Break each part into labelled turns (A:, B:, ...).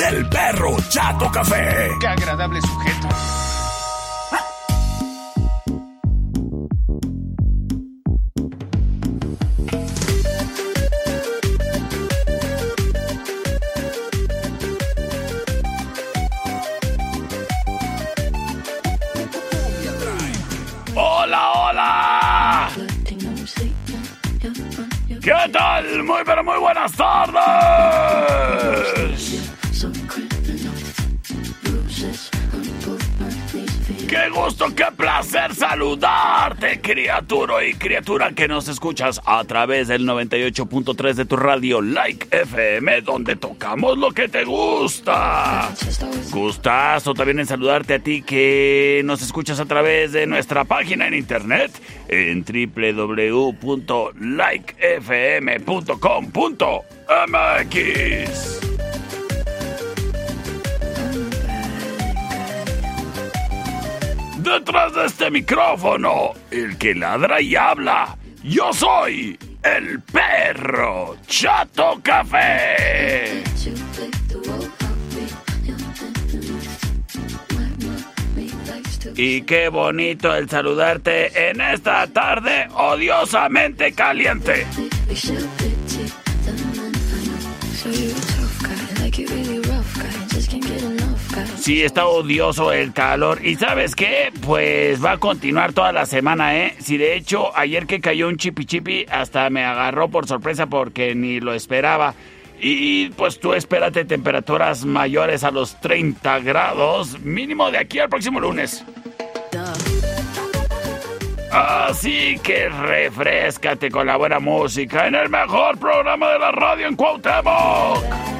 A: del perro Chato Café.
B: Qué agradable sujeto.
A: ¡Hola, hola! ¿Qué tal? Muy, pero muy buenas tardes. Qué gusto, qué placer saludarte, criatura y criatura que nos escuchas a través del 98.3 de tu radio Like FM, donde tocamos lo que te gusta. Gustazo también en saludarte a ti que nos escuchas a través de nuestra página en internet en www.likefm.com.mx. Detrás de este micrófono, el que ladra y habla, yo soy el perro Chato Café. Y qué bonito el saludarte en esta tarde odiosamente caliente. Sí, está odioso el calor. ¿Y sabes qué? Pues va a continuar toda la semana, ¿eh? Si de hecho ayer que cayó un chipi chipi hasta me agarró por sorpresa porque ni lo esperaba. Y pues tú espérate temperaturas mayores a los 30 grados, mínimo de aquí al próximo lunes. Así que refrescate con la buena música en el mejor programa de la radio en Cuauhtémoc.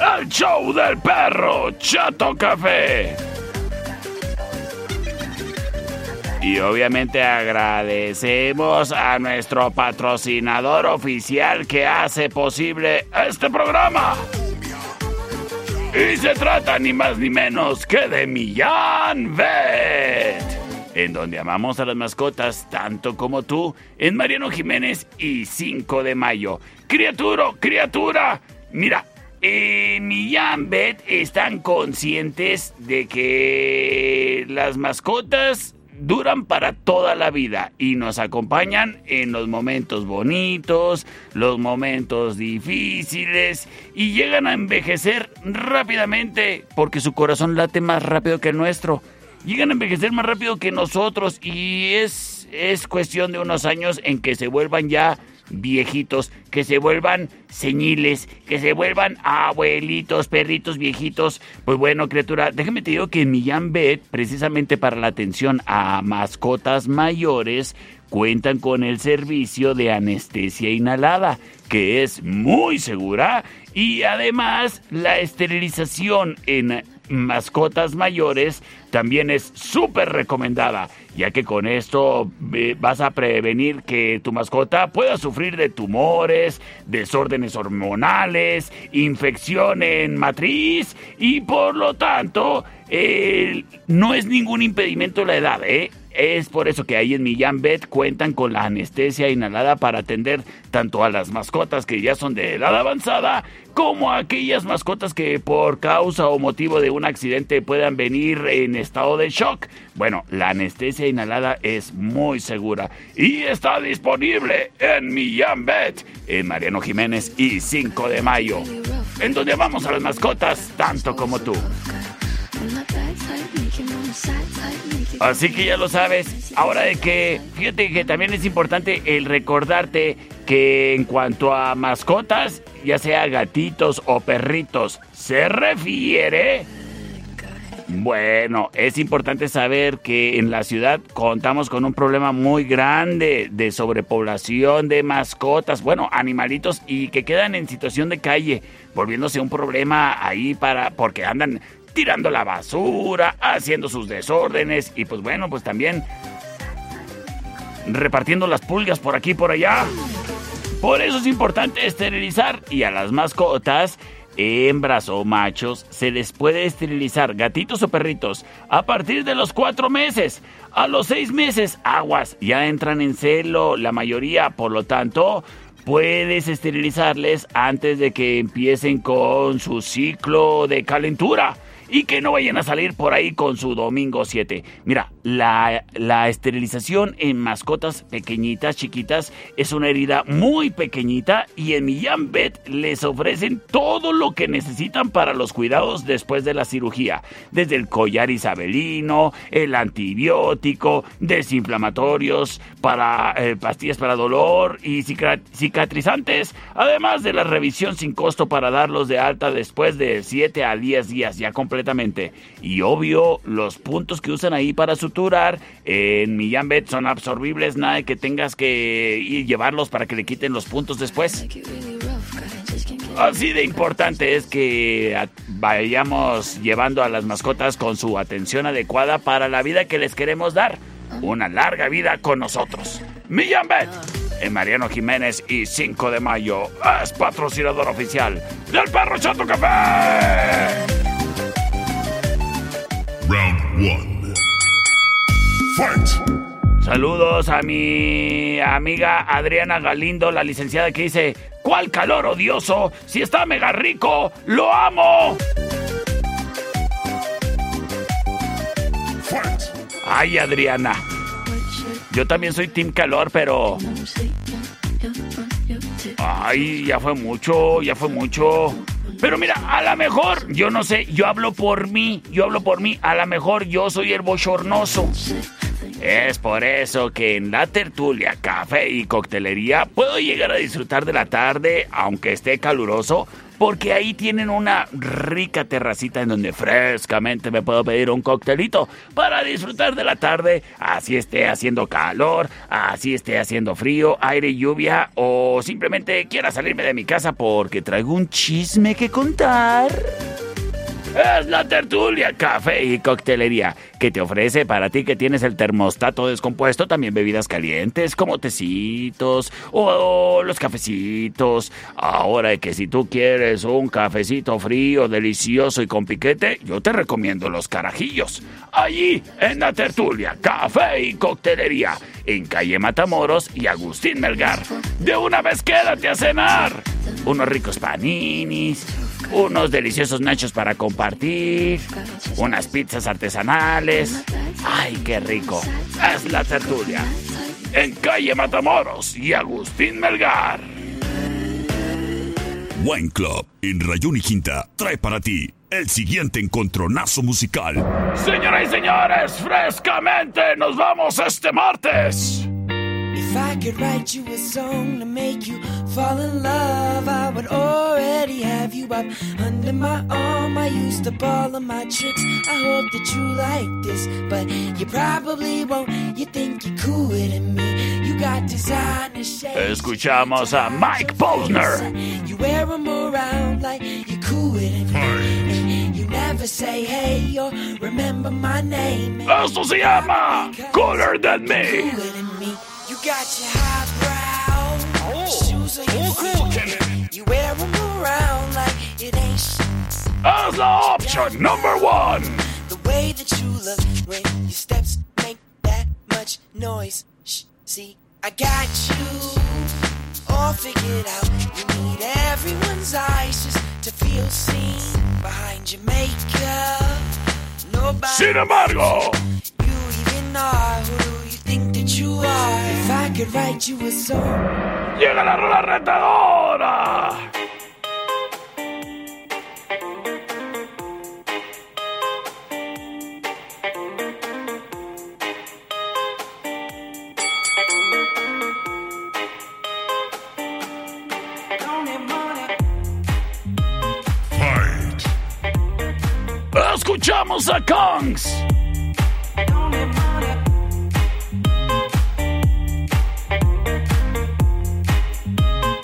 A: El show del perro Chato Café. Y obviamente agradecemos a nuestro patrocinador oficial que hace posible este programa. Y se trata ni más ni menos que de Millán Vet, en donde amamos a las mascotas tanto como tú, en Mariano Jiménez y 5 de mayo. Criatura, criatura, mira, en Millán Vet están conscientes de que las mascotas duran para toda la vida y nos acompañan en los momentos bonitos, los momentos difíciles y llegan a envejecer rápidamente porque su corazón late más rápido que el nuestro. Llegan a envejecer más rápido que nosotros y es, es cuestión de unos años en que se vuelvan ya viejitos, que se vuelvan señiles, que se vuelvan abuelitos, perritos viejitos. Pues bueno, criatura, déjame te digo que en Millán Vet, precisamente para la atención a mascotas mayores, cuentan con el servicio de anestesia inhalada, que es muy segura y además la esterilización en mascotas mayores también es súper recomendada, ya que con esto eh, vas a prevenir que tu mascota pueda sufrir de tumores, desórdenes hormonales, infección en matriz y por lo tanto eh, no es ningún impedimento la edad, ¿eh? Es por eso que ahí en Millán Vet cuentan con la anestesia inhalada para atender tanto a las mascotas que ya son de edad avanzada como a aquellas mascotas que por causa o motivo de un accidente puedan venir en estado de shock. Bueno, la anestesia inhalada es muy segura y está disponible en Millán Vet, en Mariano Jiménez y 5 de mayo, en donde vamos a las mascotas tanto como tú. Así que ya lo sabes. Ahora de que, fíjate que también es importante el recordarte que en cuanto a mascotas, ya sea gatitos o perritos, se refiere bueno, es importante saber que en la ciudad contamos con un problema muy grande de sobrepoblación de mascotas, bueno, animalitos y que quedan en situación de calle, volviéndose un problema ahí para porque andan tirando la basura, haciendo sus desórdenes y pues bueno, pues también repartiendo las pulgas por aquí y por allá. Por eso es importante esterilizar y a las mascotas hembras o machos, se les puede esterilizar, gatitos o perritos, a partir de los cuatro meses. A los seis meses, aguas, ya entran en celo la mayoría, por lo tanto, puedes esterilizarles antes de que empiecen con su ciclo de calentura y que no vayan a salir por ahí con su domingo 7. Mira, la, la, esterilización en mascotas pequeñitas, chiquitas, es una herida muy pequeñita y en Millán Vet les ofrecen todo lo que necesitan para los cuidados después de la cirugía. Desde el collar isabelino, el antibiótico, desinflamatorios, para eh, pastillas para dolor y cicatrizantes, además de la revisión sin costo para darlos de alta después de 7 a 10 días ya completos y obvio, los puntos que usan ahí para suturar en Millán son absorbibles, nada de que tengas que ir llevarlos para que le quiten los puntos después. Así de importante es que vayamos llevando a las mascotas con su atención adecuada para la vida que les queremos dar. Una larga vida con nosotros. Millán Bet en Mariano Jiménez y 5 de mayo es patrocinador oficial del Perro Chato Café. Round Saludos a mi amiga Adriana Galindo, la licenciada que dice, ¿cuál calor odioso? Si está mega rico, lo amo. Ay, Adriana. Yo también soy Team Calor, pero... Ay, ya fue mucho, ya fue mucho. Pero mira, a lo mejor, yo no sé, yo hablo por mí, yo hablo por mí, a lo mejor yo soy el bochornoso. Es por eso que en la tertulia, café y coctelería puedo llegar a disfrutar de la tarde, aunque esté caluroso, porque ahí tienen una rica terracita en donde frescamente me puedo pedir un coctelito para disfrutar de la tarde, así esté haciendo calor, así esté haciendo frío, aire lluvia, o simplemente quiera salirme de mi casa porque traigo un chisme que contar. Es la tertulia, café y coctelería que te ofrece para ti que tienes el termostato descompuesto también bebidas calientes como tecitos o, los cafecitos. Ahora que si tú quieres un cafecito frío, delicioso y con piquete, yo te recomiendo los carajillos. Allí en la tertulia, café y coctelería en calle Matamoros y Agustín Melgar. De una vez quédate a cenar. Unos ricos paninis unos deliciosos nachos para compartir, unas pizzas artesanales. ¡Ay, qué rico! Es la tertulia. En calle Matamoros y Agustín Melgar.
C: Wine Club en Rayón y Quinta trae para ti el siguiente encontronazo musical.
A: Señoras y señores, frescamente nos vamos este martes.
B: If I could write you a song to make you fall in love, I would already have you up under my arm. I used up all of my tricks. I hope that you like this, but you probably won't. You think you're cooler than me. You got designer shades.
A: Escuchamos a Mike Posner.
B: You wear them around like you're cooler than me. And you never say hey or remember my name.
A: Esto se llama Cooler Than Me.
B: Cooler than me. You got your highbrow oh, shoes on your oh, feet. You wear them around like it ain't shit.
A: As option number one.
B: The way that you look when your steps make that much noise. Shh, see, I got you all figured out. You need everyone's eyes just to feel seen behind your makeup. Nobody.
A: Sin embargo,
B: you even are who
A: Llega la rola retadora. Escuchamos a Kongs.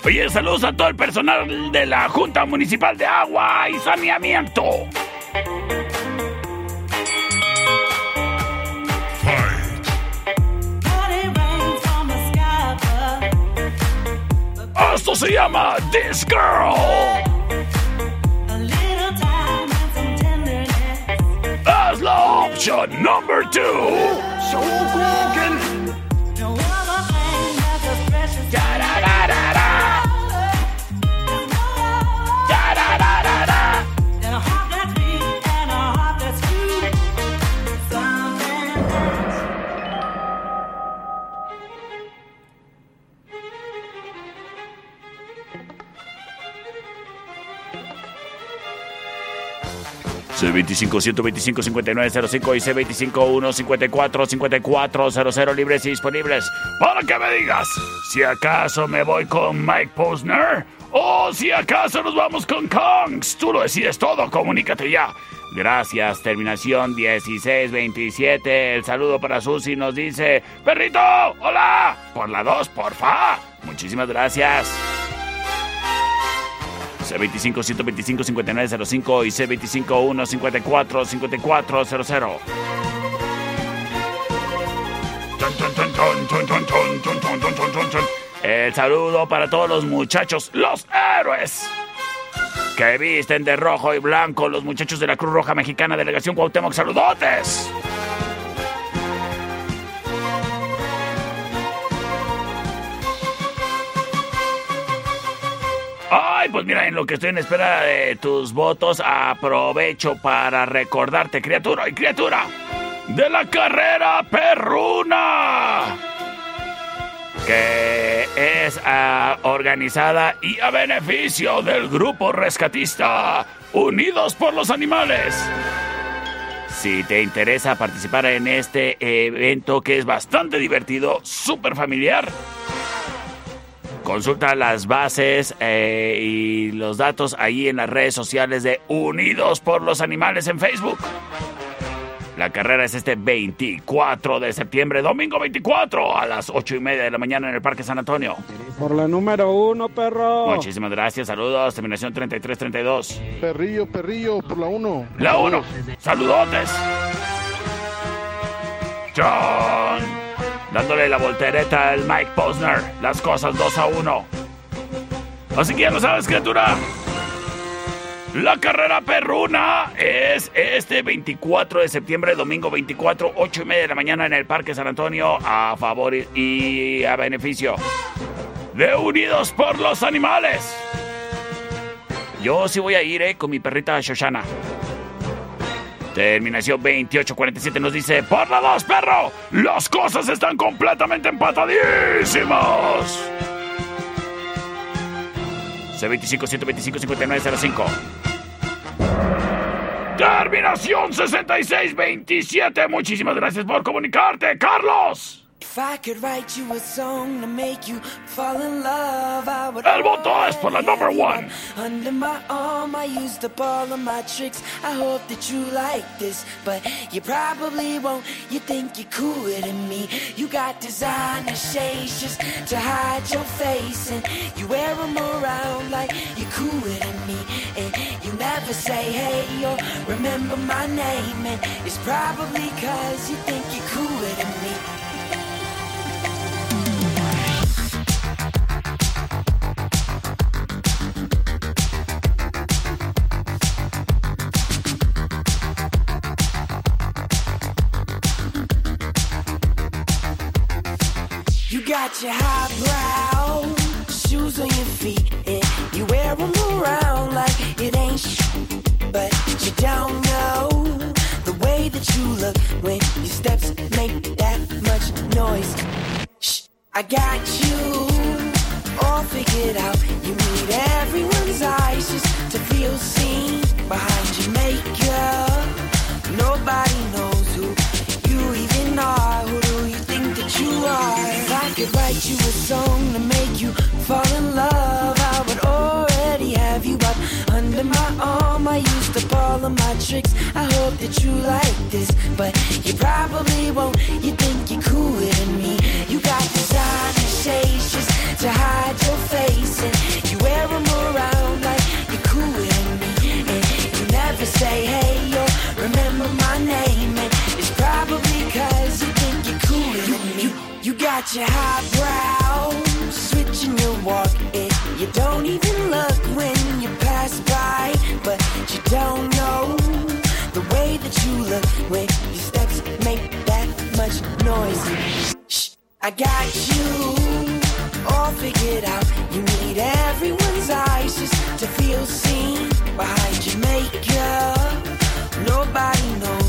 A: Oye, saludos a todo el personal de la Junta Municipal de Agua y Saneamiento. Esto se llama This Girl. As la option number two. So C25 125 5905 y C25 154 5400 libres y disponibles para que me digas si acaso me voy con Mike Posner o si acaso nos vamos con Kongs. Tú lo decides todo, comunícate ya. Gracias, terminación 1627. El saludo para Susi nos dice, perrito, hola, por la 2, porfa. Muchísimas gracias. C25 125 5905 y C25 154 5400. El saludo para todos los muchachos, los héroes que visten de rojo y blanco, los muchachos de la Cruz Roja Mexicana, Delegación Cuauhtémoc, saludotes. Pues mira, en lo que estoy en espera de tus votos, aprovecho para recordarte, criatura y criatura, de la carrera perruna, que es ah, organizada y a beneficio del grupo rescatista Unidos por los Animales. Si te interesa participar en este evento que es bastante divertido, súper familiar, Consulta las bases eh, y los datos ahí en las redes sociales de Unidos por los Animales en Facebook. La carrera es este 24 de septiembre, domingo 24, a las 8 y media de la mañana en el Parque San Antonio.
D: Por la número uno, perro.
A: Muchísimas gracias, saludos, terminación 3332.
E: Perrillo, perrillo, por la 1.
A: La 1, saludotes. John dándole la voltereta al Mike Posner. Las cosas 2 a 1. Así que ya lo sabes, criatura. La carrera perruna es este 24 de septiembre, domingo 24, 8 y media de la mañana en el Parque San Antonio a favor y a beneficio de Unidos por los Animales. Yo sí voy a ir eh, con mi perrita Shoshana. Terminación 2847 nos dice, por la dos, perro, las cosas están completamente empatadísimas. C25 125 5905. Terminación 6627. Muchísimas gracias por comunicarte, Carlos.
B: If I could write you a song to make you fall in love, I would.
A: El voto es por la number one.
B: Under my arm, I used up all of my tricks. I hope that you like this, but you probably won't. You think you're cooler than me. You got designer shades just to hide your face, and you wear them around like you're cooler than me. And you never say hey or remember my name, and it's probably cause you think you're cooler shoes on your feet, and you wear them around like it ain't But you don't know the way that you look when your steps make that much noise. Shh, I got you all figured out. You need everyone's eyes just to feel seen behind of my tricks. I hope that you like this, but you probably won't. You think you're cooler than me. You got designer shades just to hide your face, and you wear them around like you're cooler than me. And you never say hey or remember my name, and it's probably cause you think you're cooler than me. You, you got your highbrow, switching your walk, and you don't even look when you pass by, but you don't you look when your steps make that much noise. Shh, I got you all figured out. You need everyone's eyes just to feel seen behind your makeup. Nobody knows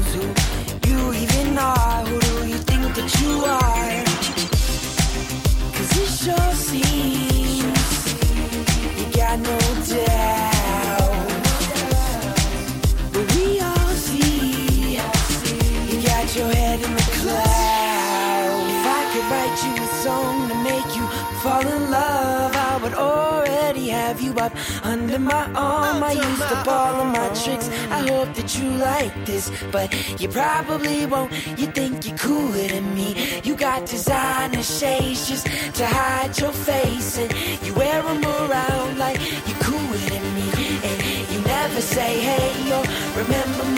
B: under my arm. I used up all of my tricks. I hope that you like this, but you probably won't. You think you're cooler than me. You got designer shades just to hide your face, and you wear them around like you're cooler than me. And you never say hey or remember my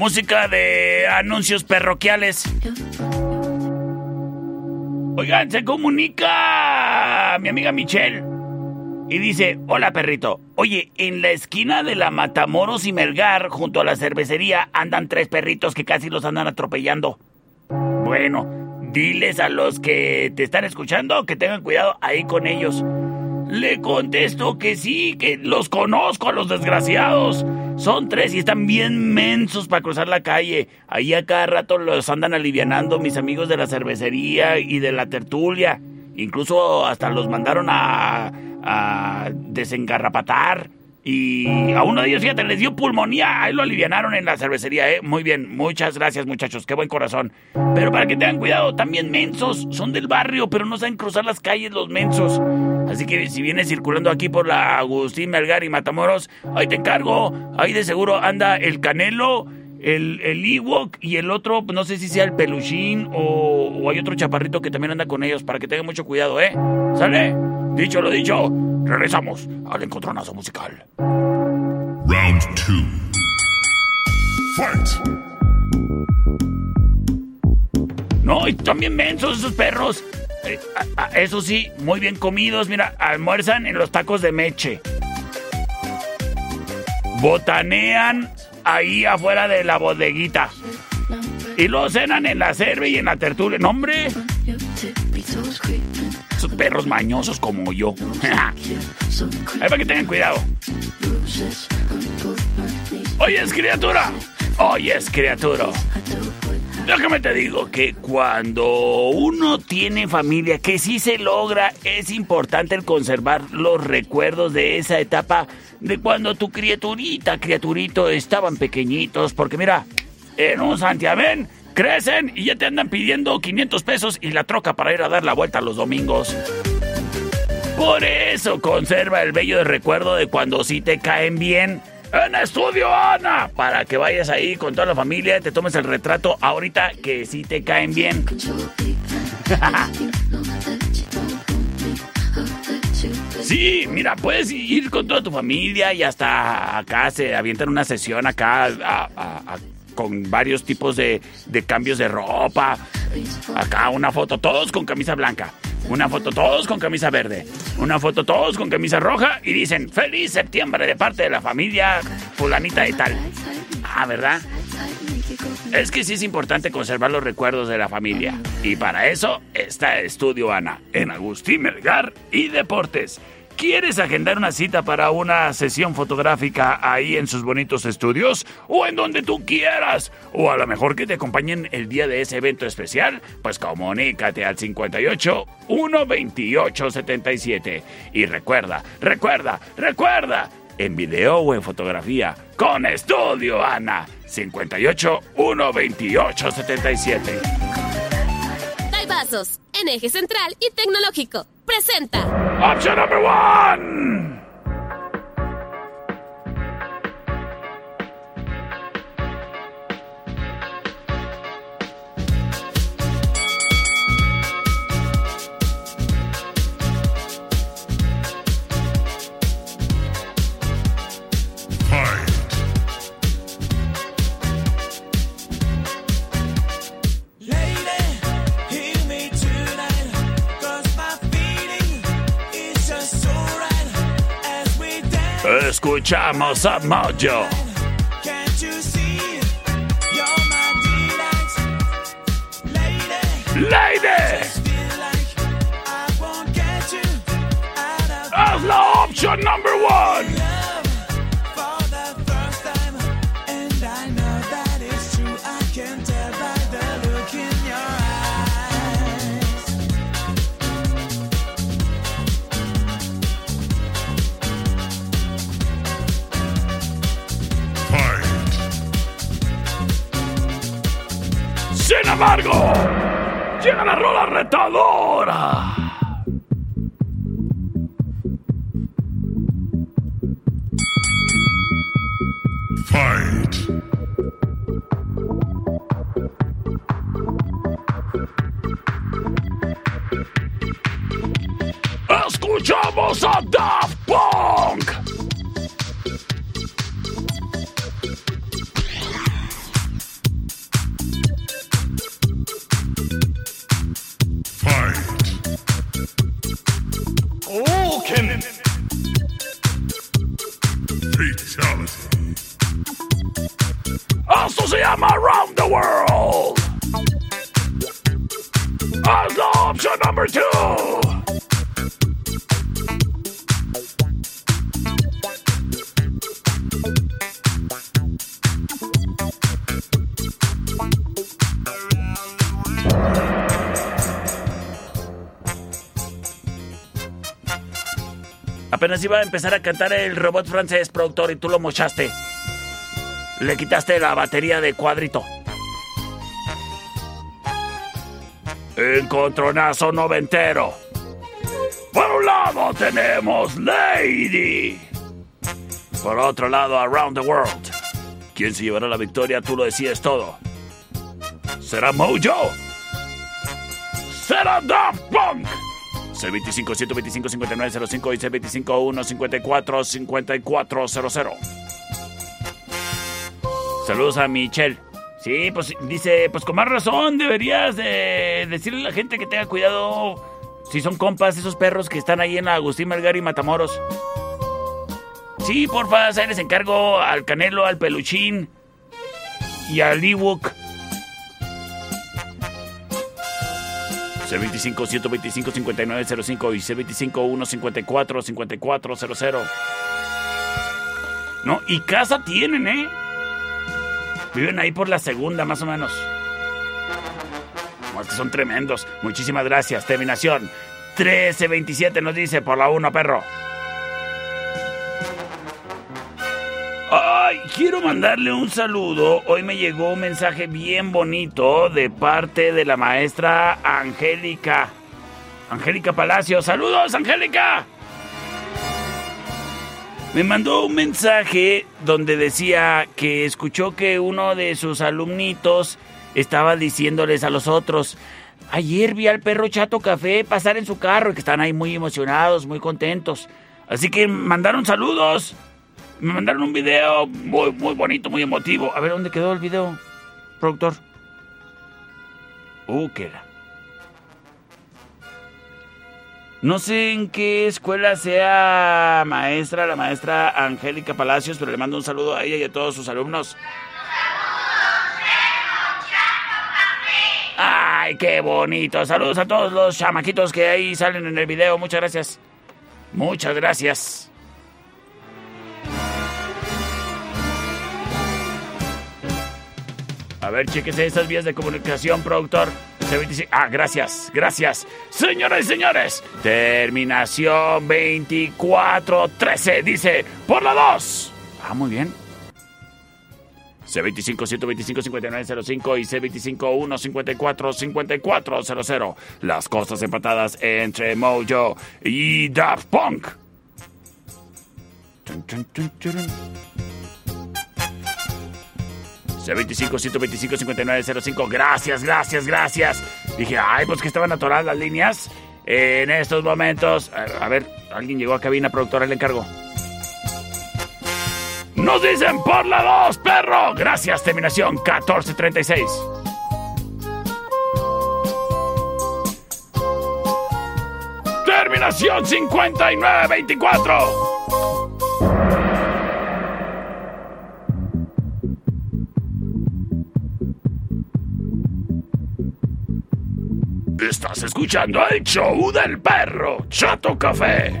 A: Música de anuncios parroquiales. Oigan, se comunica mi amiga Michelle y dice, hola perrito, oye, en la esquina de la Matamoros y Melgar, junto a la cervecería, andan tres perritos que casi los andan atropellando. Bueno, diles a los que te están escuchando que tengan cuidado ahí con ellos. Le contesto que sí, que los conozco a los desgraciados. Son tres y están bien mensos para cruzar la calle. Ahí a cada rato los andan alivianando mis amigos de la cervecería y de la tertulia. Incluso hasta los mandaron a, a desengarrapatar. Y a uno de ellos, fíjate, les dio pulmonía. Ahí lo alivianaron en la cervecería, ¿eh? Muy bien, muchas gracias, muchachos. Qué buen corazón. Pero para que tengan cuidado, también mensos. Son del barrio, pero no saben cruzar las calles los mensos. Así que si vienes circulando aquí por la Agustín Melgar y Matamoros, ahí te encargo. Ahí de seguro anda el Canelo, el, el Ewok y el otro, no sé si sea el Peluchín o, o hay otro chaparrito que también anda con ellos. Para que tengan mucho cuidado, ¿eh? ¿Sale? Dicho lo dicho, regresamos al encontronazo musical.
F: Round 2. Fight!
A: No, y también mensos esos perros. Eh, eso sí, muy bien comidos. Mira, almuerzan en los tacos de meche. Botanean ahí afuera de la bodeguita. Y lo cenan en la cerve y en la tertulia. ¡No, hombre! Esos perros mañosos como yo. Ahí para que tengan cuidado. Oyes, criatura. Oyes, criatura. Déjame te digo que cuando uno tiene familia, que sí se logra, es importante el conservar los recuerdos de esa etapa de cuando tu criaturita, criaturito estaban pequeñitos, porque mira, en un santiamén crecen y ya te andan pidiendo 500 pesos y la troca para ir a dar la vuelta los domingos. Por eso conserva el bello recuerdo de cuando sí te caen bien en Estudio Ana, para que vayas ahí con toda la familia y te tomes el retrato ahorita que sí te caen bien. Sí, mira, puedes ir con toda tu familia y hasta acá se avientan una sesión acá con varios tipos de, de cambios de ropa. Acá una foto, todos con camisa blanca. Una foto todos con camisa verde. Una foto todos con camisa roja y dicen feliz septiembre de parte de la familia fulanita y tal. Ah, ¿verdad? Es que sí es importante conservar los recuerdos de la familia. Y para eso está Estudio Ana, en Agustín Melgar y Deportes. ¿Quieres agendar una cita para una sesión fotográfica ahí en sus bonitos estudios? ¿O en donde tú quieras? ¿O a lo mejor que te acompañen el día de ese evento especial? Pues comunícate al 58 128 77. Y recuerda, recuerda, recuerda, en video o en fotografía, con Estudio Ana, 58 128 77.
G: En eje central y tecnológico. Presenta.
A: Option number one. Escuchamos a Mojo. Lady. As la option number one. Sin embargo, llega la rola retadora.
F: Fight.
A: Escuchamos a Daft Apenas iba a empezar a cantar el robot francés, productor, y tú lo mochaste. Le quitaste la batería de cuadrito. Encontronazo noventero. Por un lado tenemos Lady. Por otro lado, Around the World. ¿Quién se llevará la victoria? Tú lo decías todo. ¿Será Mojo? ¿Será Daft Punk? C25 125 5905 y C25 154 5400. Saludos a Michelle. Sí, pues dice, pues con más razón deberías de decirle a la gente que tenga cuidado si son compas esos perros que están ahí en Agustín Melgar y Matamoros. Sí, porfa, ahí les encargo al Canelo, al Peluchín y al Ewok. C25 125 5905 y C25 154 5400. No, y casa tienen, ¿eh? Viven ahí por la segunda, más o menos. No, es que son tremendos. Muchísimas gracias. Terminación 1327 nos dice por la 1, perro. Quiero mandarle un saludo. Hoy me llegó un mensaje bien bonito de parte de la maestra Angélica. Angélica Palacio. Saludos, Angélica. Me mandó un mensaje donde decía que escuchó que uno de sus alumnitos estaba diciéndoles a los otros, ayer vi al perro Chato Café pasar en su carro y que están ahí muy emocionados, muy contentos. Así que mandaron saludos. Me mandaron un video muy, muy bonito, muy emotivo. A ver, ¿dónde quedó el video, productor? Uh, qué era. No sé en qué escuela sea maestra, la maestra Angélica Palacios, pero le mando un saludo a ella y a todos sus alumnos. ¡Ay, qué bonito! Saludos a todos los chamaquitos que ahí salen en el video. Muchas gracias. Muchas gracias. A ver, chequese estas vías de comunicación, productor. Ah, gracias, gracias. Señoras y señores, terminación 2413 dice por la 2. Ah, muy bien. C25 125 5905 y C25 154 5400. Las cosas empatadas entre Mojo y Daft Punk. C25 125 5905. Gracias, gracias, gracias. Dije, ay, pues que estaban atoradas las líneas. En estos momentos. A ver, alguien llegó a cabina, productora, le encargo. Nos dicen por la 2, perro. Gracias, terminación 1436. Terminación 5924. Estás escuchando el show del perro Chato Café.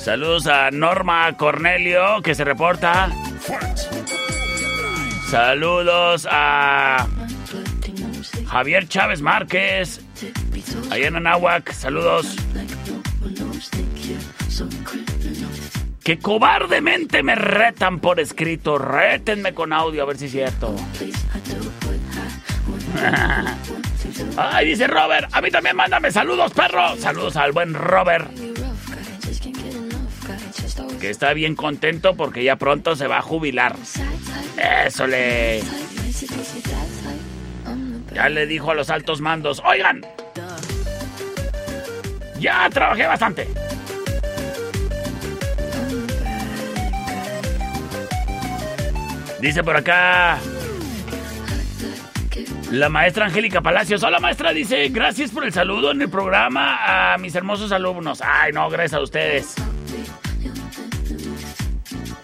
A: Saludos a Norma Cornelio que se reporta. Saludos a Javier Chávez Márquez. Allá en Anáhuac, saludos. Que cobardemente me retan por escrito. Rétenme con audio a ver si es cierto. Ay, dice Robert. A mí también mándame saludos, perro. Saludos al buen Robert. Que está bien contento porque ya pronto se va a jubilar. Eso le. Ya le dijo a los altos mandos. Oigan. Ya trabajé bastante. Dice por acá. La maestra Angélica Palacios. Hola maestra, dice, gracias por el saludo en el programa a mis hermosos alumnos. Ay, no, gracias a ustedes.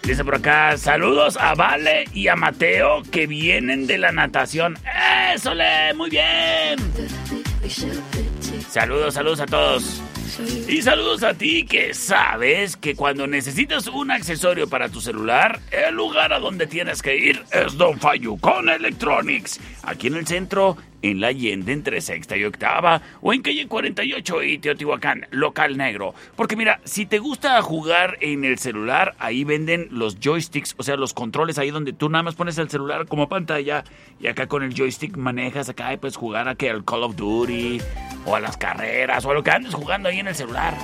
A: Dice por acá, saludos a Vale y a Mateo que vienen de la natación. ¡Eso le! ¡Muy bien! Saludos, saludos a todos. Y saludos a ti que sabes que cuando necesitas un accesorio para tu celular, el lugar a donde tienes que ir es Don Fayucon Electronics. Aquí en el centro, en la Allende entre sexta y octava, o en calle 48 y Teotihuacán, local negro. Porque mira, si te gusta jugar en el celular, ahí venden los joysticks, o sea, los controles ahí donde tú nada más pones el celular como pantalla y acá con el joystick manejas acá y puedes jugar a que al Call of Duty o a las carreras o a lo que andes jugando ahí en el celular.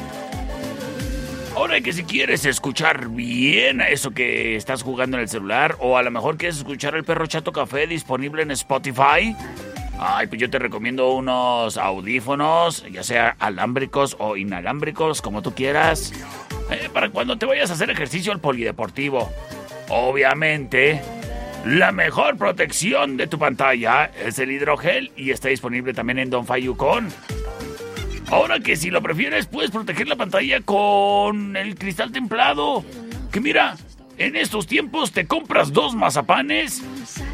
A: Ahora que si quieres escuchar bien eso que estás jugando en el celular o a lo mejor quieres escuchar el perro chato café disponible en Spotify, ay, pues yo te recomiendo unos audífonos, ya sea alámbricos o inalámbricos, como tú quieras, eh, para cuando te vayas a hacer ejercicio al polideportivo. Obviamente, la mejor protección de tu pantalla es el hidrogel y está disponible también en Don Fayucon. Ahora que si lo prefieres, puedes proteger la pantalla con el cristal templado. Que mira, en estos tiempos te compras dos mazapanes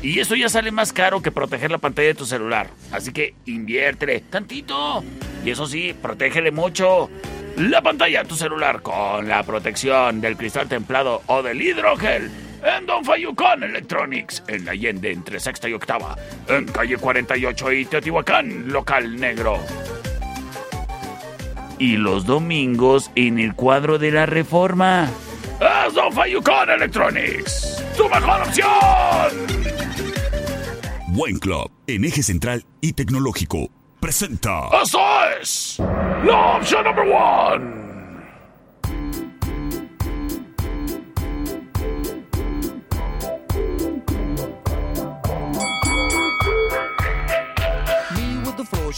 A: y eso ya sale más caro que proteger la pantalla de tu celular. Así que inviértele tantito. Y eso sí, protégele mucho la pantalla de tu celular con la protección del cristal templado o del hidrogel. En Don Fayucon Electronics, en la Allende entre sexta y octava, en calle 48 y Teotihuacán, local negro y los domingos en el cuadro de la reforma. Es Don Fayucon Electronics, tu mejor opción.
H: Buen Club, en eje central y tecnológico, presenta.
A: ¡Eso es! La opción number one.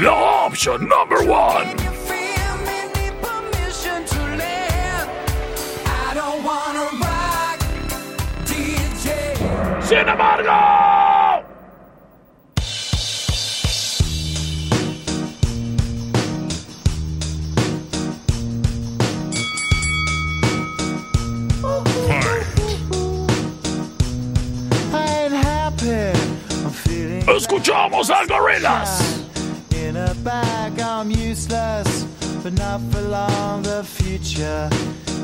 A: La option number one! Sin embargo, escuchamos al Gorillaz.
I: In a bag, I'm useless, but not for long. The future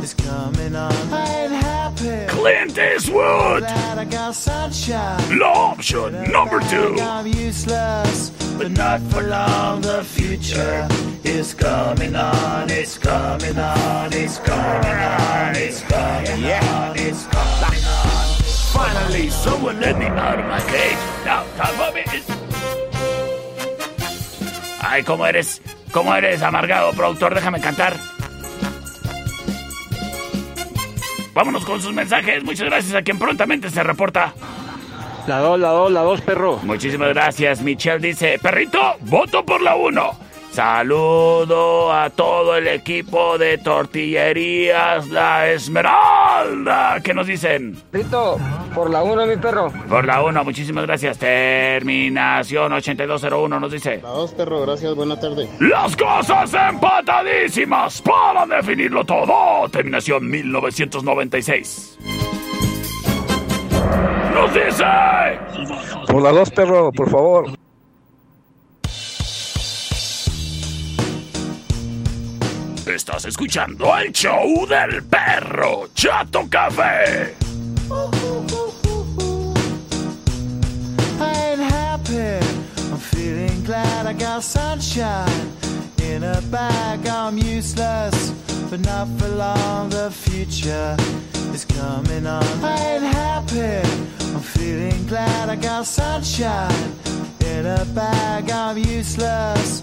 I: is coming on. I ain't happy.
A: Clint Eastwood.
I: Glad I got sunshine.
A: La option number two.
I: I'm useless, but not for long. The future is coming on. It's coming on. It's coming on. It's coming on. It's coming on.
A: Finally, someone let me out of my cage. Now, time for me. Ay, ¿cómo eres? ¿Cómo eres, amargado productor? Déjame cantar. Vámonos con sus mensajes. Muchas gracias a quien prontamente se reporta.
D: La dos, la dos, la dos, perro.
A: Muchísimas gracias. Michelle dice, perrito, voto por la 1. Saludo a todo el equipo de tortillerías La Esmeralda. ¿Qué nos dicen?
D: Perrito, por la uno, mi perro.
A: Por la 1, muchísimas gracias. Terminación 8201 nos dice.
E: La dos, perro, gracias, buena tarde.
A: Las cosas empatadísimas para definirlo todo. Terminación 1996. Nos dice.
D: Por la dos, perro, por favor.
A: Estás escuchando el show del perro Chato Café.
I: Happy. I'm feeling glad I got sunshine. In a bag, I'm useless, but not for long. The future is coming on. I ain't happy. I'm feeling glad I got sunshine. In a bag, I'm useless,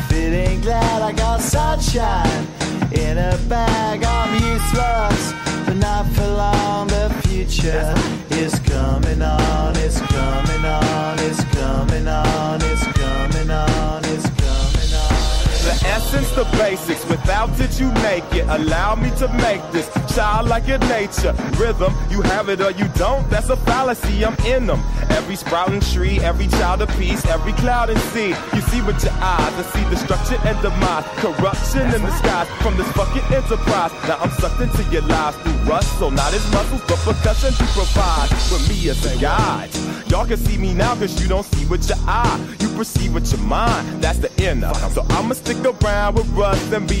I: feeling glad I got sunshine in a bag. I'm useless, but not for long. The future is coming on. It's coming on. It's coming on. It's coming on. It's coming on.
J: The essence, the basics. Without it, you make it. Allow me to make this child like your nature. Rhythm, you have it or you don't. That's a fallacy. I'm in them. Every sprouting tree, every child of peace, every cloud and sea. You see with your eyes and see destruction and demise. Corruption in the skies from this fucking enterprise. Now I'm sucked into your lies through rust. So not as muscles, but percussion to provide with me as a guide. Y'all can see me now cause you don't see with your eye. You perceive with your mind. That's the inner. So I'ma stick around with rust and be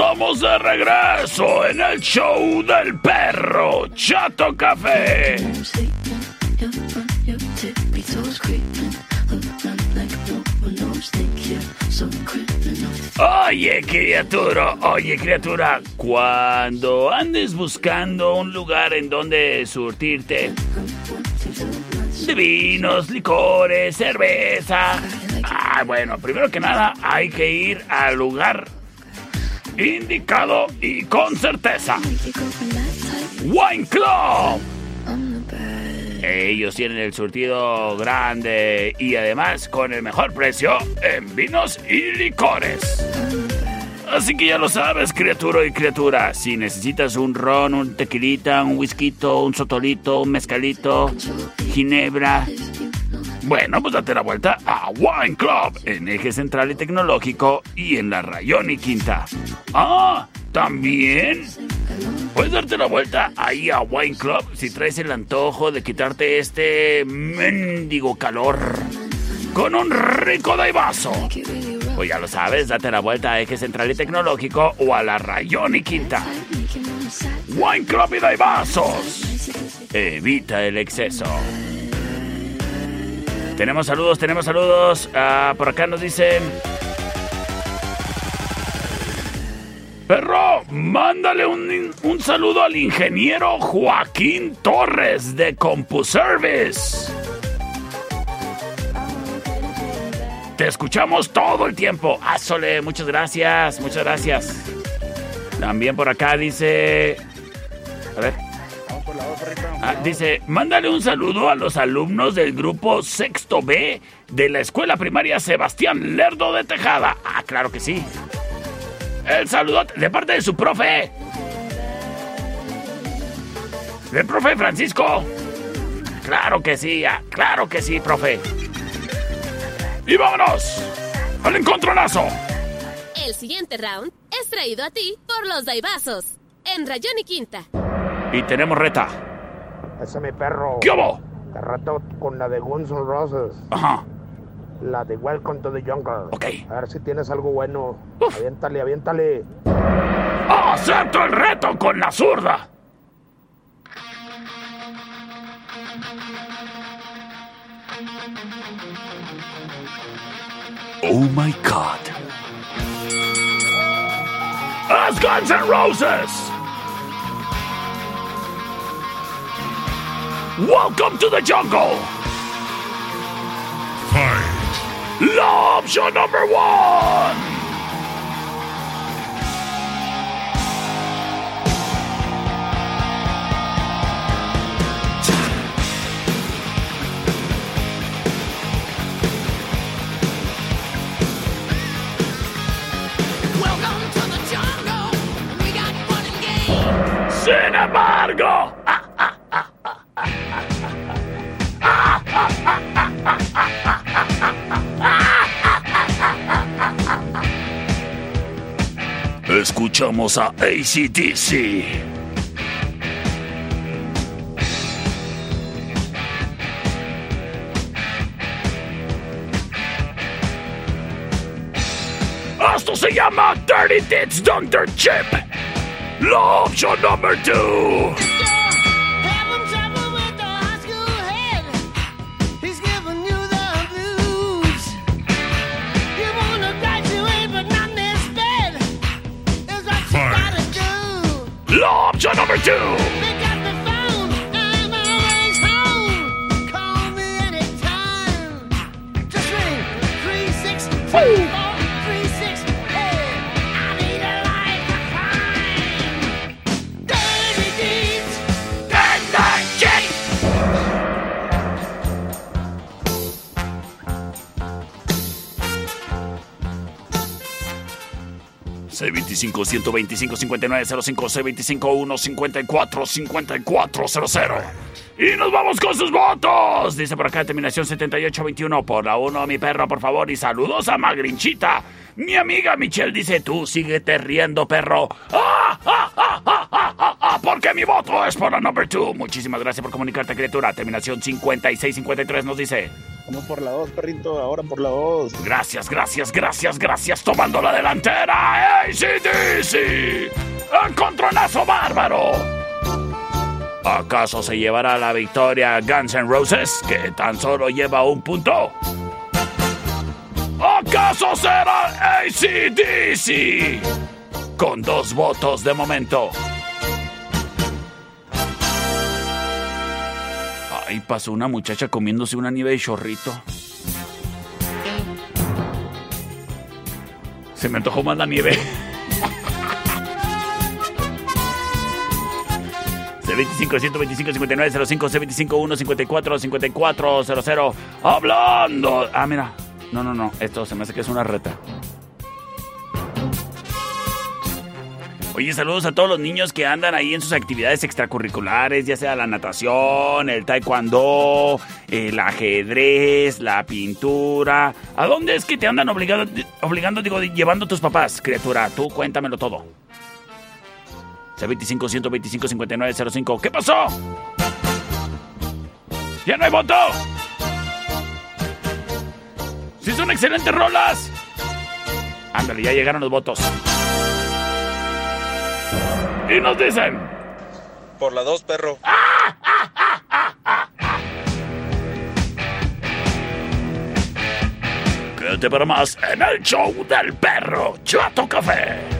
A: Estamos de regreso en el show del perro Chato Café. Oye, criatura, oye, criatura, cuando andes buscando un lugar en donde surtirte de vinos, licores, cerveza. Ah, bueno, primero que nada hay que ir al lugar indicado y con certeza. Wine Club. Ellos tienen el surtido grande y además con el mejor precio en vinos y licores. Así que ya lo sabes, criatura y criatura. Si necesitas un ron, un tequilita, un whisky, un sotolito, un mezcalito, ginebra. Bueno, pues date la vuelta a Wine Club en Eje Central y Tecnológico y en la Rayón y Quinta. Ah, también puedes darte la vuelta ahí a Wine Club si traes el antojo de quitarte este mendigo calor con un rico daivazo. Pues ya lo sabes, date la vuelta a Eje Central y Tecnológico o a la Rayón y Quinta. Wine Club y daivazos. Evita el exceso. Tenemos saludos, tenemos saludos. Ah, por acá nos dicen. Perro, mándale un, un saludo al ingeniero Joaquín Torres de CompuService. Te escuchamos todo el tiempo. Sole, muchas gracias, muchas gracias. También por acá dice. A ver. Ah, dice, mándale un saludo a los alumnos del grupo Sexto B de la escuela primaria Sebastián Lerdo de Tejada. Ah, claro que sí. El saludo de parte de su profe. Del profe Francisco. Claro que sí, ah, claro que sí, profe. Y vámonos al encontronazo.
G: El siguiente round es traído a ti por los Daibazos en Rayón y Quinta.
A: Y tenemos reta.
D: Ese es mi perro.
A: ¿Qué hubo?
D: Te reto con la de Guns N' Roses.
A: Ajá.
D: La de Welcome to the Jungle.
A: Ok.
D: A ver si tienes algo bueno. Aviéntale, aviéntale.
A: ¡Acepto el reto con la zurda!
H: Oh my god.
A: As Guns N' Roses! Welcome to the jungle!
F: Fight!
A: Law option number one! Welcome to the jungle. We got one in game. Sin embargo, ah! escuchamos a ACDC. Esto se llama Dirty Dits Dunder Chip. La opción número 2. do? Y nos vamos con sus votos. Dice por acá, terminación 7821. Por la 1, mi perro, por favor. Y saludos a Magrinchita. Mi amiga Michelle dice: Tú síguete riendo, perro. ¡Ah! ¡Ah! Porque mi voto es por la number 2. Muchísimas gracias por comunicarte, criatura. Terminación 5653 nos dice...
E: Vamos por la 2, perrito, ahora por la 2.
A: Gracias, gracias, gracias, gracias. Tomando la delantera. ACDC. Encontronazo bárbaro. ¿Acaso se llevará la victoria Guns N' Roses, que tan solo lleva un punto? ¿Acaso será ACDC? Con dos votos de momento. Ahí pasó una muchacha comiéndose una nieve de chorrito. Se me antojó más la nieve. C25 125 59 05 C25 1 54 54 00 Hablando. Ah, mira. No, no, no. Esto se me hace que es una reta. Oye, saludos a todos los niños que andan ahí en sus actividades extracurriculares, ya sea la natación, el taekwondo, el ajedrez, la pintura. ¿A dónde es que te andan obligando, obligando digo, llevando tus papás, criatura? Tú cuéntamelo todo. C25 125 59 05. ¿Qué pasó? ¡Ya no hay voto! ¡Sí son excelentes rolas! Ándale, ya llegaron los votos. Y nos dicen...
K: Por la 2, perro.
A: Quédate para más en el show del perro Chato Café.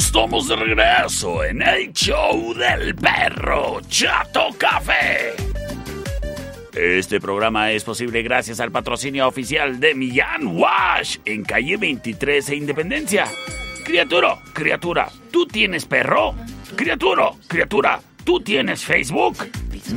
A: Estamos de regreso en el show del perro Chato Café. Este programa es posible gracias al patrocinio oficial de Millán Wash en calle 23 e Independencia. Criatura, criatura, ¿tú tienes perro? Criatura, criatura, ¿tú tienes Facebook?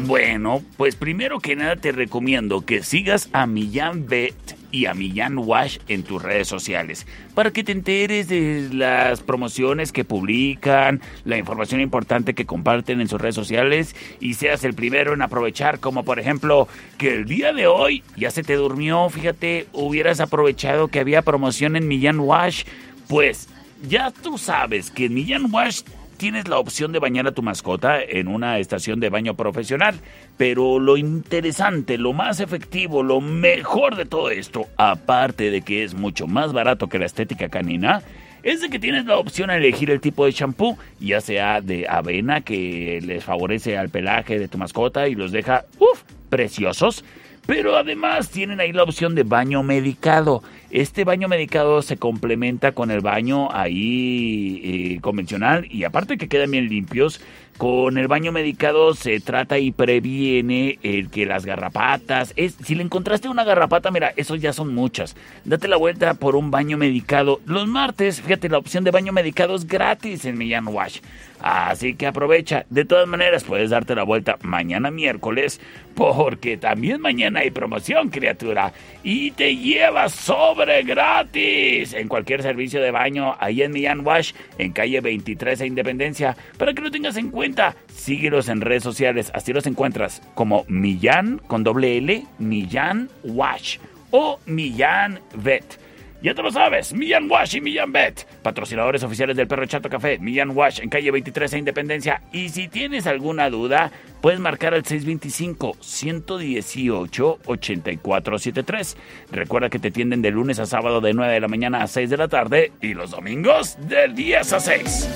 A: Bueno, pues primero que nada te recomiendo que sigas a Millán Vet y a Millán Wash en tus redes sociales. Para que te enteres de las promociones que publican, la información importante que comparten en sus redes sociales y seas el primero en aprovechar, como por ejemplo que el día de hoy ya se te durmió, fíjate, hubieras aprovechado que había promoción en Millán Wash, pues ya tú sabes que en Millán Wash tienes la opción de bañar a tu mascota en una estación de baño profesional, pero lo interesante, lo más efectivo, lo mejor de todo esto, aparte de que es mucho más barato que la estética canina, es de que tienes la opción a elegir el tipo de shampoo, ya sea de avena que les favorece al pelaje de tu mascota y los deja, uff, preciosos. Pero además tienen ahí la opción de baño medicado. Este baño medicado se complementa con el baño ahí eh, convencional y aparte que quedan bien limpios, con el baño medicado se trata y previene el que las garrapatas, es, si le encontraste una garrapata, mira, esos ya son muchas. Date la vuelta por un baño medicado. Los martes, fíjate, la opción de baño medicado es gratis en Millán Wash. Así que aprovecha. De todas maneras, puedes darte la vuelta mañana miércoles, porque también mañana hay promoción, criatura. Y te llevas sobre gratis en cualquier servicio de baño ahí en Millán Wash, en calle 23 e Independencia. Para que lo tengas en cuenta, síguelos en redes sociales. Así los encuentras como Millán con doble L, Millán Wash o Millán Vet. Ya te lo sabes, Millán Wash y Millán Bet, patrocinadores oficiales del Perro Chato Café, Millán Wash en calle 23 e Independencia. Y si tienes alguna duda, puedes marcar al 625-118-8473. Recuerda que te tienden de lunes a sábado de 9 de la mañana a 6 de la tarde y los domingos de 10 a 6.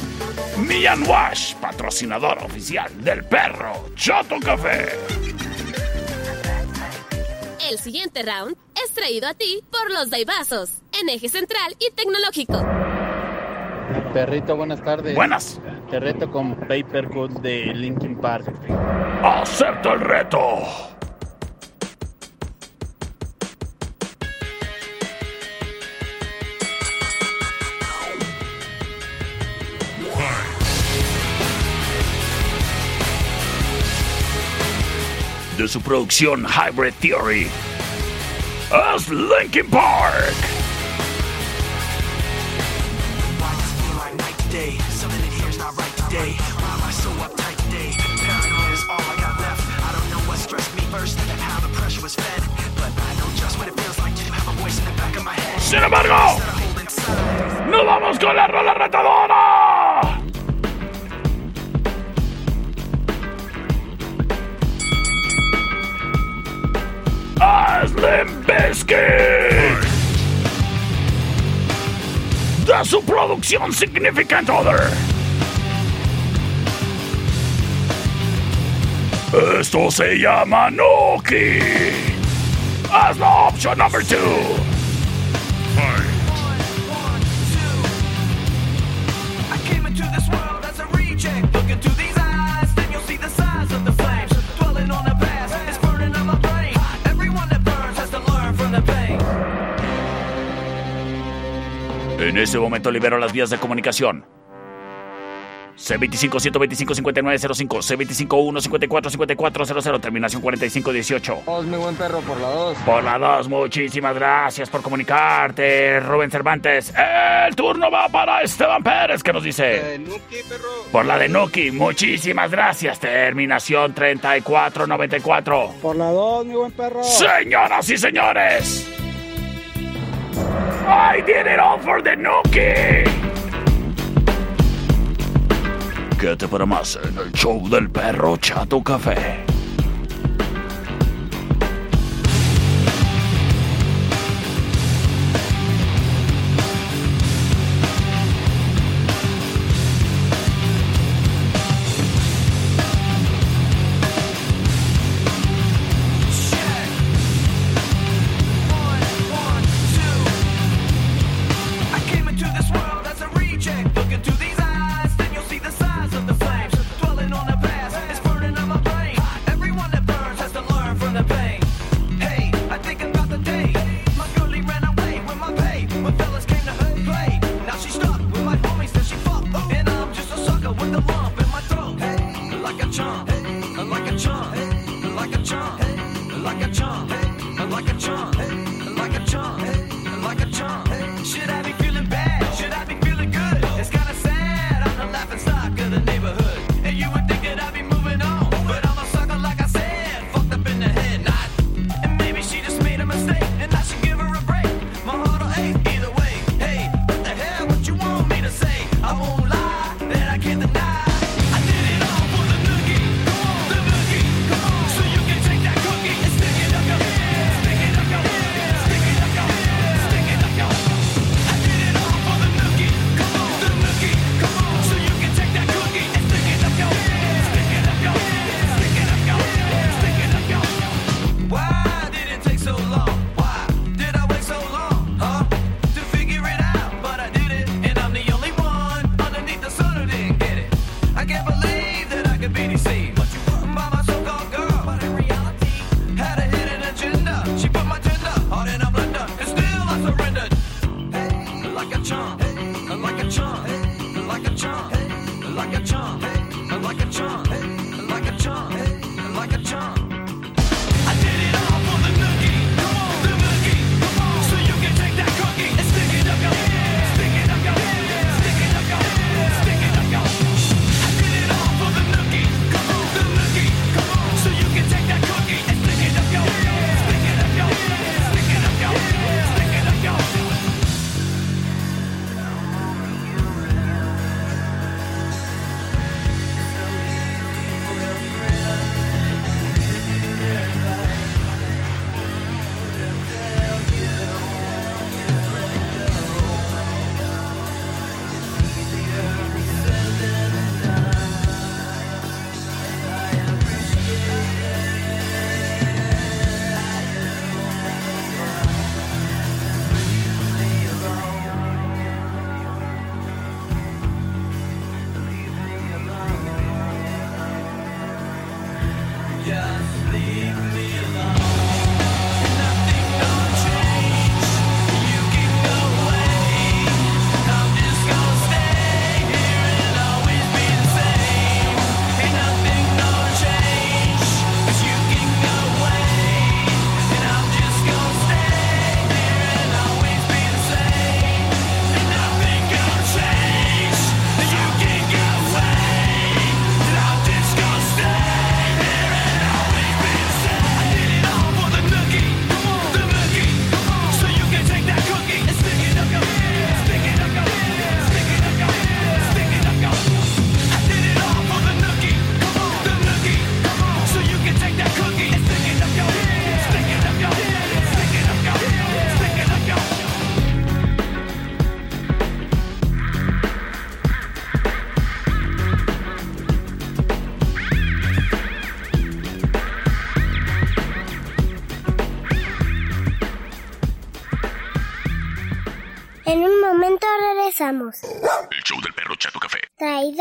A: Millán Wash, patrocinador oficial del Perro Chato Café.
G: El siguiente round es traído a ti por los Daibazos, en eje central y tecnológico.
E: Perrito, buenas tardes.
A: Buenas.
E: Te reto con Papercut de Linkin Park.
A: ¡Acepto el reto! Su producción Hybrid Theory, es Linkin Park. Sin embargo, nos vamos con la rola retadora. Biscuit. De su producción Significant Other. Esto se llama Noki. As la option number two. Ese momento libero las vías de comunicación. C25-125-5905, C25-154-5400, terminación 4518.
L: Dos, mi buen perro, por la dos.
A: Por la 2, muchísimas gracias por comunicarte, Rubén Cervantes. El turno va para Esteban Pérez, que nos dice. Por la de Nuki, muchísimas gracias, terminación 3494.
L: Por la dos, mi buen perro.
A: Señoras y señores, I did it all for the Nuki. Quédate para más
M: en
H: el show del perro Chato Café.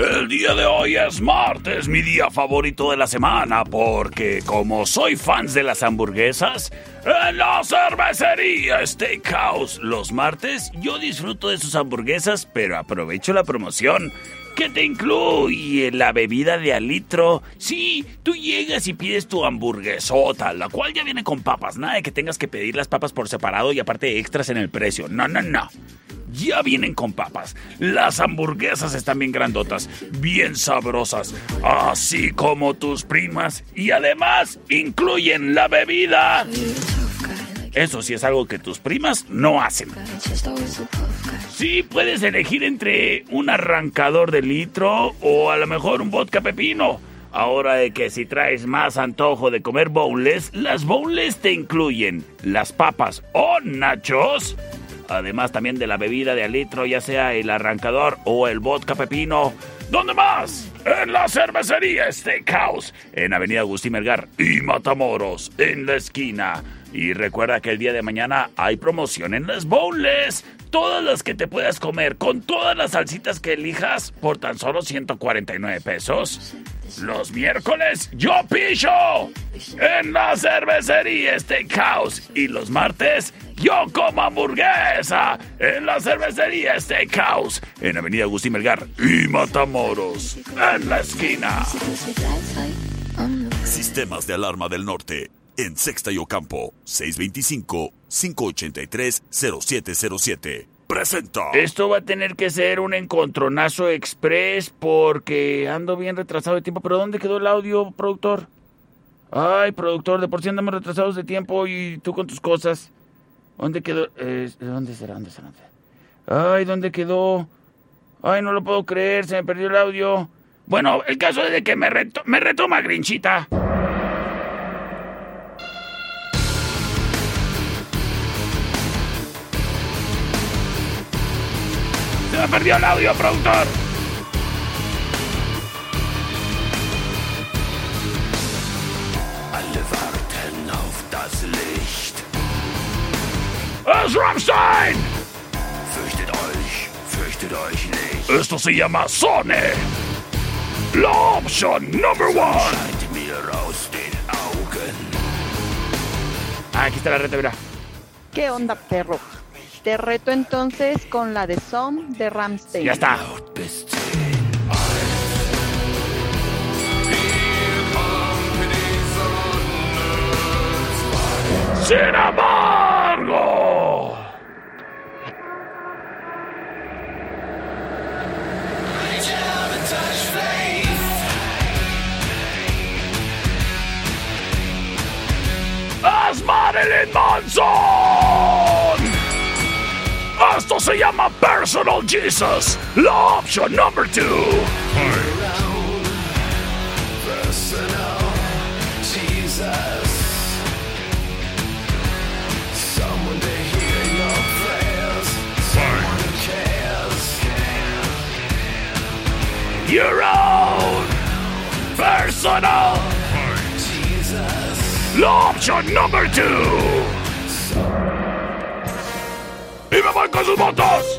A: El día de hoy es martes, mi día favorito de la semana, porque como soy fan de las hamburguesas, en la cervecería Steakhouse los martes yo disfruto de sus hamburguesas, pero aprovecho la promoción que te incluye la bebida de al litro. Sí, tú llegas y pides tu hamburguesota, la cual ya viene con papas. Nada de que tengas que pedir las papas por separado y aparte extras en el precio. No, no, no ya vienen con papas. Las hamburguesas están bien grandotas, bien sabrosas, así como tus primas. Y además incluyen la bebida. Eso sí es algo que tus primas no hacen. Sí, puedes elegir entre un arrancador de litro o a lo mejor un vodka pepino. Ahora de que si traes más antojo de comer bowls, las bowls te incluyen las papas o nachos. Además también de la bebida de al litro, ya sea el arrancador o el vodka pepino. ¿Dónde más? En la cervecería Steakhouse, en Avenida Agustín Melgar y Matamoros, en la esquina. Y recuerda que el día de mañana hay promoción en las bowls. Todas las que te puedas comer con todas las salsitas que elijas por tan solo 149 pesos. Los miércoles yo pillo en la cervecería Steakhouse. Y los martes yo como hamburguesa en la cervecería Steakhouse. En Avenida Agustín Melgar y Matamoros. En la esquina.
H: Sistemas de alarma del norte. En Sexta y Ocampo. 625-583-0707. Presenta.
A: Esto va a tener que ser un encontronazo express porque ando bien retrasado de tiempo. ¿Pero dónde quedó el audio, productor? Ay, productor, de por sí andamos retrasados de tiempo y tú con tus cosas. ¿Dónde quedó? ¿Dónde será? ¿Dónde será? Ay, ¿dónde quedó? Ay, no lo puedo creer, se me perdió el audio. Bueno, el caso es de que me retoma Grinchita. Se me perdió el audio, productor. ¡Es Rammstein!
N: Fürchtet euch, fürchtet euch nicht.
A: Esto se llama Sone. La opción number one.
N: Scheint mir aus den Augen.
A: Ah, aquí está la reta, mira.
O: ¿Qué onda, perro? Te reto entonces con la de Som de Ramstein.
A: Ya está. Sin embargo. Marilyn Manson! Esto se llama Personal Jesus, la opción number two.
N: Personal Jesus. Someone to hear your prayers. Someone who cares.
A: Your own personal
N: Jesus.
A: La opción number two. Y me voy con sus votos.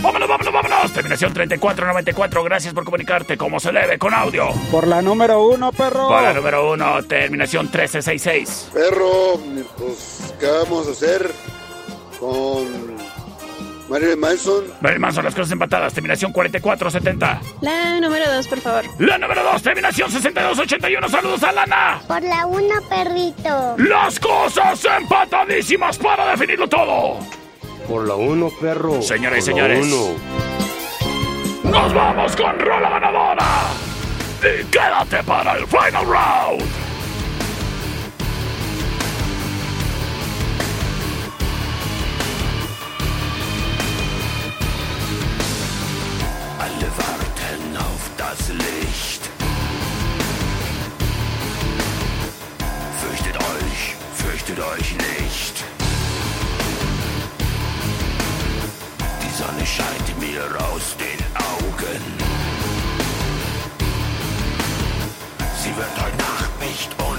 A: Vámonos, vámonos, vámonos. Terminación 3494. Gracias por comunicarte como se debe con audio.
L: Por la número uno, perro.
A: Para número uno, terminación 1366.
P: Perro, pues, ¿qué vamos a hacer con Marilyn Manson?
A: Marilyn Manson, las cosas empatadas. Terminación 4470.
Q: La número dos, por favor.
A: La número 2, terminación 6281. Saludos a Lana.
M: Por la uno, perrito.
A: Las cosas empatadísimas para definirlo todo.
R: Por la uno, perro.
A: Señoras y
R: Por la
A: señores.
R: uno.
A: Nos vamos con rola ganadora. Y quédate para el final round.
N: Fürchtet euch nicht. Die Sonne scheint mir aus den Augen. Sie wird heute Nacht nicht untergehen.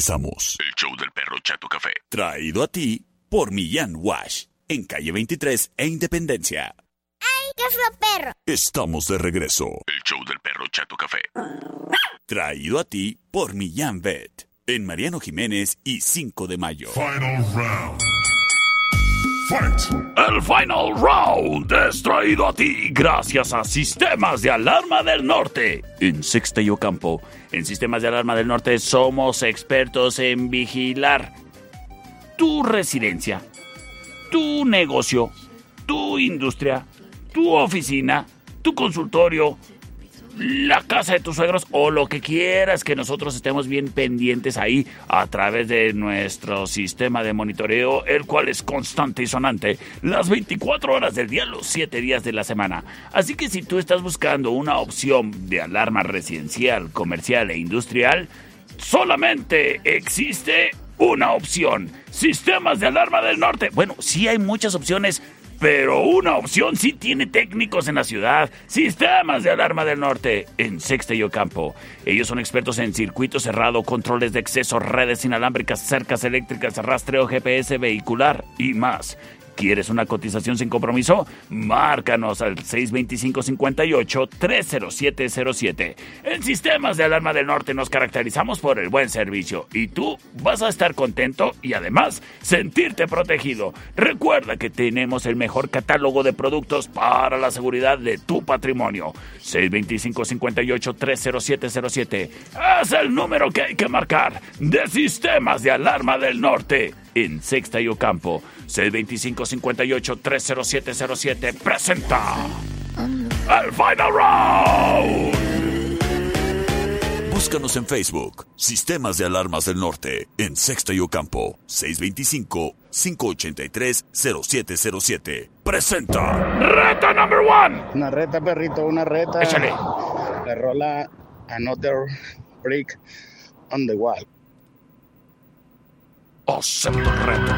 H: Regresamos. El show del perro Chato Café. Traído a ti por Millán Wash. En calle 23 e Independencia.
M: ¡Ay, qué fue perro!
H: Estamos de regreso. El show del perro Chato Café. Traído a ti por Millán Vet. En Mariano Jiménez y 5 de mayo.
F: Final round.
A: El Final Round es traído a ti gracias a Sistemas de Alarma del Norte. En Sexta y Ocampo, en Sistemas de Alarma del Norte somos expertos en vigilar tu residencia, tu negocio, tu industria, tu oficina, tu consultorio, la casa de tus suegros o lo que quieras que nosotros estemos bien pendientes ahí a través de nuestro sistema de monitoreo, el cual es constante y sonante las 24 horas del día, los 7 días de la semana. Así que si tú estás buscando una opción de alarma residencial, comercial e industrial, solamente existe una opción. Sistemas de alarma del norte. Bueno, sí hay muchas opciones, pero una opción sí tiene técnicos en la ciudad. Sistemas de alarma del norte en Sexta y Ocampo. Ellos son expertos en circuito cerrado, controles de exceso, redes inalámbricas, cercas eléctricas, rastreo GPS vehicular y más. ¿Quieres una cotización sin compromiso? Márcanos al 625-58-30707. En Sistemas de Alarma del Norte nos caracterizamos por el buen servicio y tú vas a estar contento y además sentirte protegido. Recuerda que tenemos el mejor catálogo de productos para la seguridad de tu patrimonio. 625-58-30707 es el número que hay que marcar de Sistemas de Alarma del Norte en Sexta y Ocampo. 625-58-30707 presenta el Final Round.
H: Búscanos en Facebook, Sistemas de Alarmas del Norte, en Sexta y Ocampo, 625-583-0707. Presenta.
A: Reta number one.
E: Una reta, perrito, una reta.
A: Échale.
E: La rola Another Brick on the Wall.
A: Acepto el reto.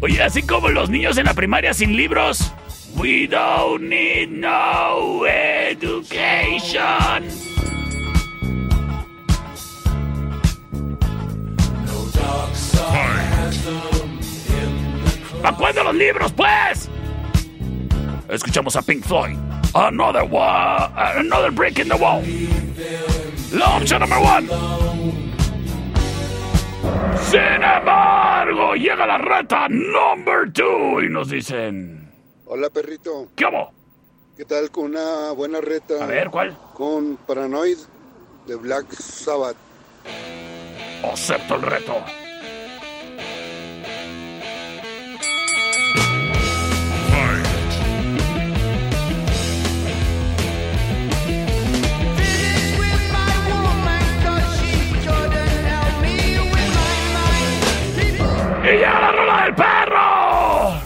A: Oye, así como los niños en la primaria sin libros. We don't need no education. ¿Para cuándo los libros, pues? Escuchamos a Pink Floyd. Another one, another brick in the wall. La opción number one. Sin embargo, llega la reta number two y nos dicen.
P: Hola, perrito.
A: ¿Qué hago?
P: ¿Qué tal con una buena reta?
A: A ver, ¿cuál?
P: Con Paranoid de Black Sabbath.
A: Acepto el reto. ¡Y llega la rola del perro!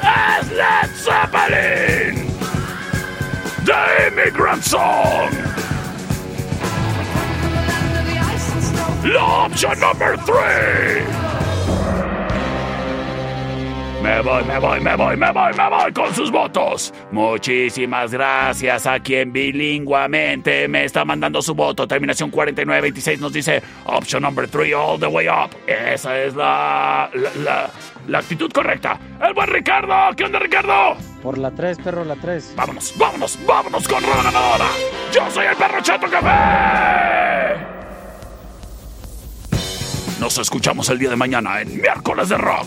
A: ¡Es Led Zeppelin! The Immigrant Song! La opción number three! Me voy, me voy, me voy, me voy, me voy con sus votos. Muchísimas gracias a quien bilingüamente me está mandando su voto. Terminación 4926 nos dice option number 3 all the way up. Esa es la, la, la, la actitud correcta. El buen Ricardo. ¿Qué onda, Ricardo?
L: Por la 3, perro, la 3.
A: Vámonos, vámonos, vámonos con Rola Ganadora. Yo soy el perro Chato Café. Nos escuchamos el día de mañana en Miércoles de Rock.